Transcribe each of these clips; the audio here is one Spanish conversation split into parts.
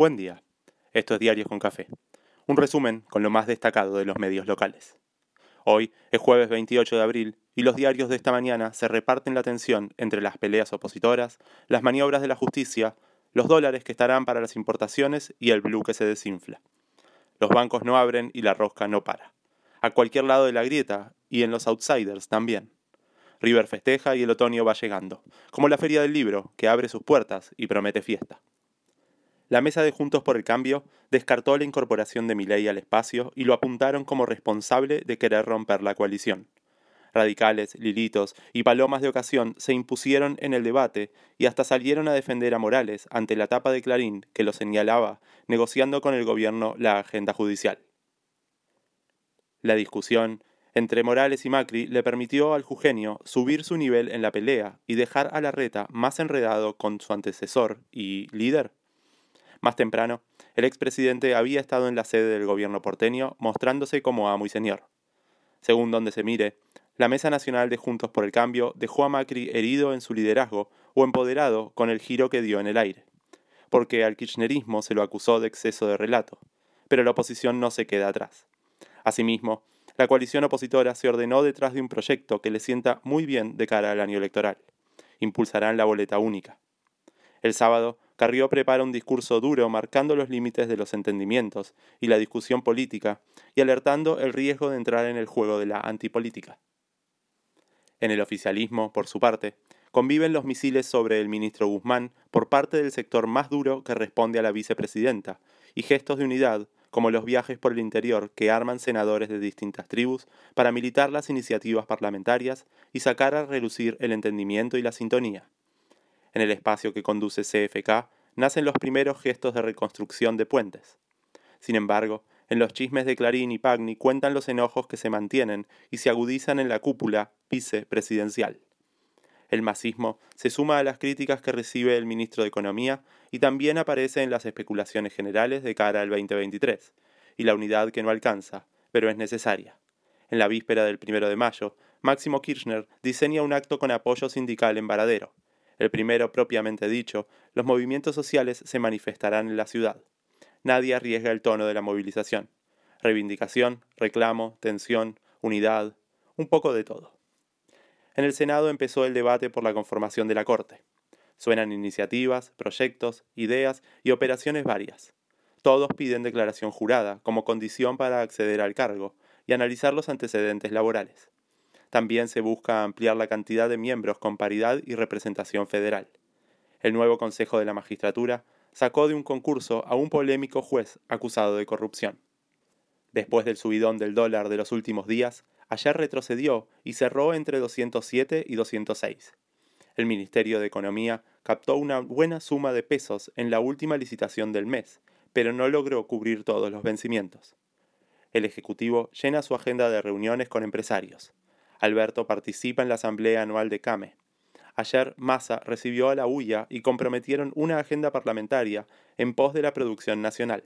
Buen día. Esto es Diarios con Café. Un resumen con lo más destacado de los medios locales. Hoy es jueves 28 de abril y los diarios de esta mañana se reparten la atención entre las peleas opositoras, las maniobras de la justicia, los dólares que estarán para las importaciones y el blue que se desinfla. Los bancos no abren y la rosca no para. A cualquier lado de la grieta y en los outsiders también. River festeja y el otoño va llegando, como la Feria del Libro, que abre sus puertas y promete fiesta. La mesa de Juntos por el Cambio descartó la incorporación de Milei al espacio y lo apuntaron como responsable de querer romper la coalición. Radicales, lilitos y palomas de ocasión se impusieron en el debate y hasta salieron a defender a Morales ante la tapa de Clarín que lo señalaba, negociando con el gobierno la agenda judicial. La discusión entre Morales y Macri le permitió al Jugenio subir su nivel en la pelea y dejar a Larreta más enredado con su antecesor y líder, más temprano, el expresidente había estado en la sede del gobierno porteño mostrándose como amo y señor. Según donde se mire, la Mesa Nacional de Juntos por el Cambio dejó a Macri herido en su liderazgo o empoderado con el giro que dio en el aire, porque al kirchnerismo se lo acusó de exceso de relato, pero la oposición no se queda atrás. Asimismo, la coalición opositora se ordenó detrás de un proyecto que le sienta muy bien de cara al año electoral. Impulsarán la boleta única. El sábado, Carrió prepara un discurso duro marcando los límites de los entendimientos y la discusión política y alertando el riesgo de entrar en el juego de la antipolítica. En el oficialismo, por su parte, conviven los misiles sobre el ministro Guzmán por parte del sector más duro que responde a la vicepresidenta y gestos de unidad como los viajes por el interior que arman senadores de distintas tribus para militar las iniciativas parlamentarias y sacar a relucir el entendimiento y la sintonía. En el espacio que conduce CFK nacen los primeros gestos de reconstrucción de puentes. Sin embargo, en los chismes de Clarín y Pagni cuentan los enojos que se mantienen y se agudizan en la cúpula vicepresidencial. El masismo se suma a las críticas que recibe el ministro de Economía y también aparece en las especulaciones generales de cara al 2023, y la unidad que no alcanza, pero es necesaria. En la víspera del primero de mayo, Máximo Kirchner diseña un acto con apoyo sindical en Varadero, el primero propiamente dicho, los movimientos sociales se manifestarán en la ciudad. Nadie arriesga el tono de la movilización. Reivindicación, reclamo, tensión, unidad, un poco de todo. En el Senado empezó el debate por la conformación de la Corte. Suenan iniciativas, proyectos, ideas y operaciones varias. Todos piden declaración jurada como condición para acceder al cargo y analizar los antecedentes laborales. También se busca ampliar la cantidad de miembros con paridad y representación federal. El nuevo Consejo de la Magistratura sacó de un concurso a un polémico juez acusado de corrupción. Después del subidón del dólar de los últimos días, ayer retrocedió y cerró entre 207 y 206. El Ministerio de Economía captó una buena suma de pesos en la última licitación del mes, pero no logró cubrir todos los vencimientos. El Ejecutivo llena su agenda de reuniones con empresarios. Alberto participa en la asamblea anual de CAME. Ayer Massa recibió a la UIA y comprometieron una agenda parlamentaria en pos de la producción nacional.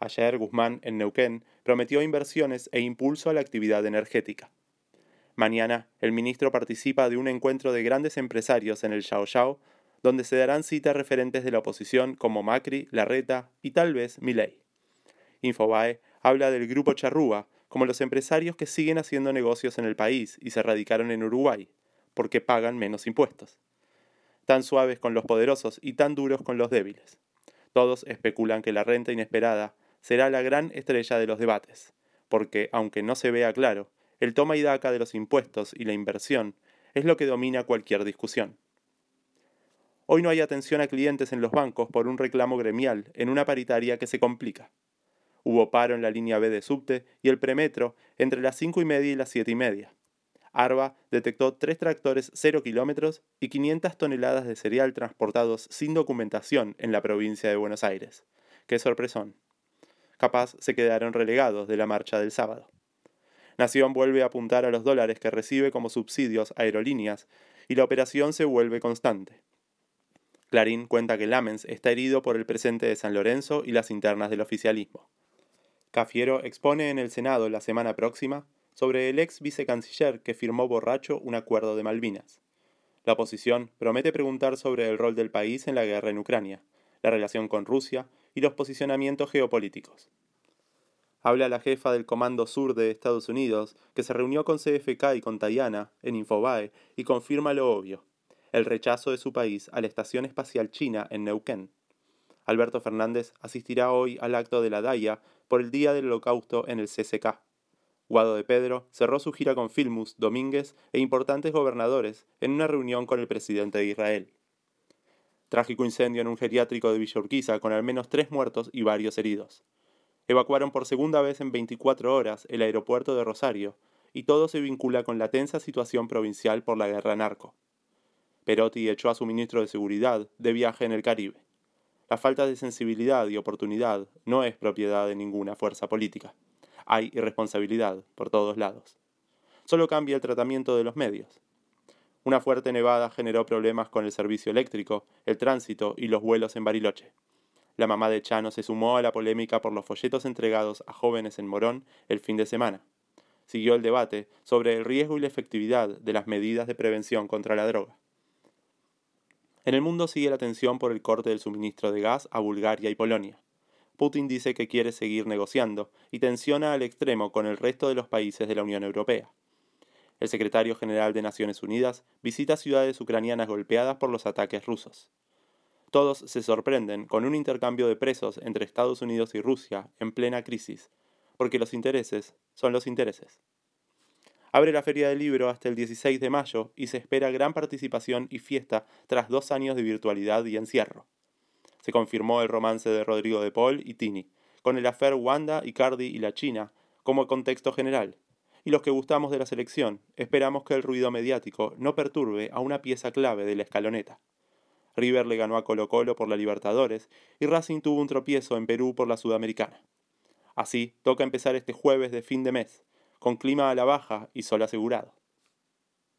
Ayer Guzmán, en Neuquén, prometió inversiones e impulso a la actividad energética. Mañana, el ministro participa de un encuentro de grandes empresarios en el Yao Yao, donde se darán cita referentes de la oposición como Macri, Larreta y tal vez Milei. Infobae habla del grupo Charrúa, como los empresarios que siguen haciendo negocios en el país y se radicaron en Uruguay, porque pagan menos impuestos. Tan suaves con los poderosos y tan duros con los débiles. Todos especulan que la renta inesperada será la gran estrella de los debates, porque, aunque no se vea claro, el toma y daca de los impuestos y la inversión es lo que domina cualquier discusión. Hoy no hay atención a clientes en los bancos por un reclamo gremial en una paritaria que se complica. Hubo paro en la línea B de subte y el premetro entre las 5 y media y las 7 y media. Arba detectó tres tractores 0 kilómetros y 500 toneladas de cereal transportados sin documentación en la provincia de Buenos Aires. ¡Qué sorpresón! Capaz se quedaron relegados de la marcha del sábado. Nación vuelve a apuntar a los dólares que recibe como subsidios aerolíneas y la operación se vuelve constante. Clarín cuenta que Lamens está herido por el presente de San Lorenzo y las internas del oficialismo. Cafiero expone en el Senado la semana próxima sobre el ex vicecanciller que firmó borracho un acuerdo de Malvinas. La oposición promete preguntar sobre el rol del país en la guerra en Ucrania. la relación con Rusia y los posicionamientos geopolíticos. Habla la jefa del Comando Sur de Estados Unidos, que se reunió con CFK y con Tayana en Infobae y confirma lo obvio, el rechazo de su país a la Estación Espacial China en Neuquén. Alberto Fernández asistirá hoy al acto de la DAIA por el Día del Holocausto en el CCK. Guado de Pedro cerró su gira con Filmus, Domínguez e importantes gobernadores en una reunión con el presidente de Israel. Trágico incendio en un geriátrico de Villa Urquiza con al menos tres muertos y varios heridos. Evacuaron por segunda vez en 24 horas el aeropuerto de Rosario y todo se vincula con la tensa situación provincial por la guerra narco. Perotti echó a su ministro de Seguridad de viaje en el Caribe. La falta de sensibilidad y oportunidad no es propiedad de ninguna fuerza política. Hay irresponsabilidad por todos lados. Solo cambia el tratamiento de los medios. Una fuerte nevada generó problemas con el servicio eléctrico, el tránsito y los vuelos en Bariloche. La mamá de Chano se sumó a la polémica por los folletos entregados a jóvenes en Morón el fin de semana. Siguió el debate sobre el riesgo y la efectividad de las medidas de prevención contra la droga. En el mundo sigue la tensión por el corte del suministro de gas a Bulgaria y Polonia. Putin dice que quiere seguir negociando y tensiona al extremo con el resto de los países de la Unión Europea. El secretario general de Naciones Unidas visita ciudades ucranianas golpeadas por los ataques rusos. Todos se sorprenden con un intercambio de presos entre Estados Unidos y Rusia en plena crisis, porque los intereses son los intereses. Abre la Feria del Libro hasta el 16 de mayo y se espera gran participación y fiesta tras dos años de virtualidad y encierro. Se confirmó el romance de Rodrigo de Paul y Tini, con el afer Wanda, Icardi y la China como contexto general. Y los que gustamos de la selección, esperamos que el ruido mediático no perturbe a una pieza clave de la escaloneta. River le ganó a Colo Colo por la Libertadores y Racing tuvo un tropiezo en Perú por la Sudamericana. Así, toca empezar este jueves de fin de mes, con clima a la baja y sol asegurado.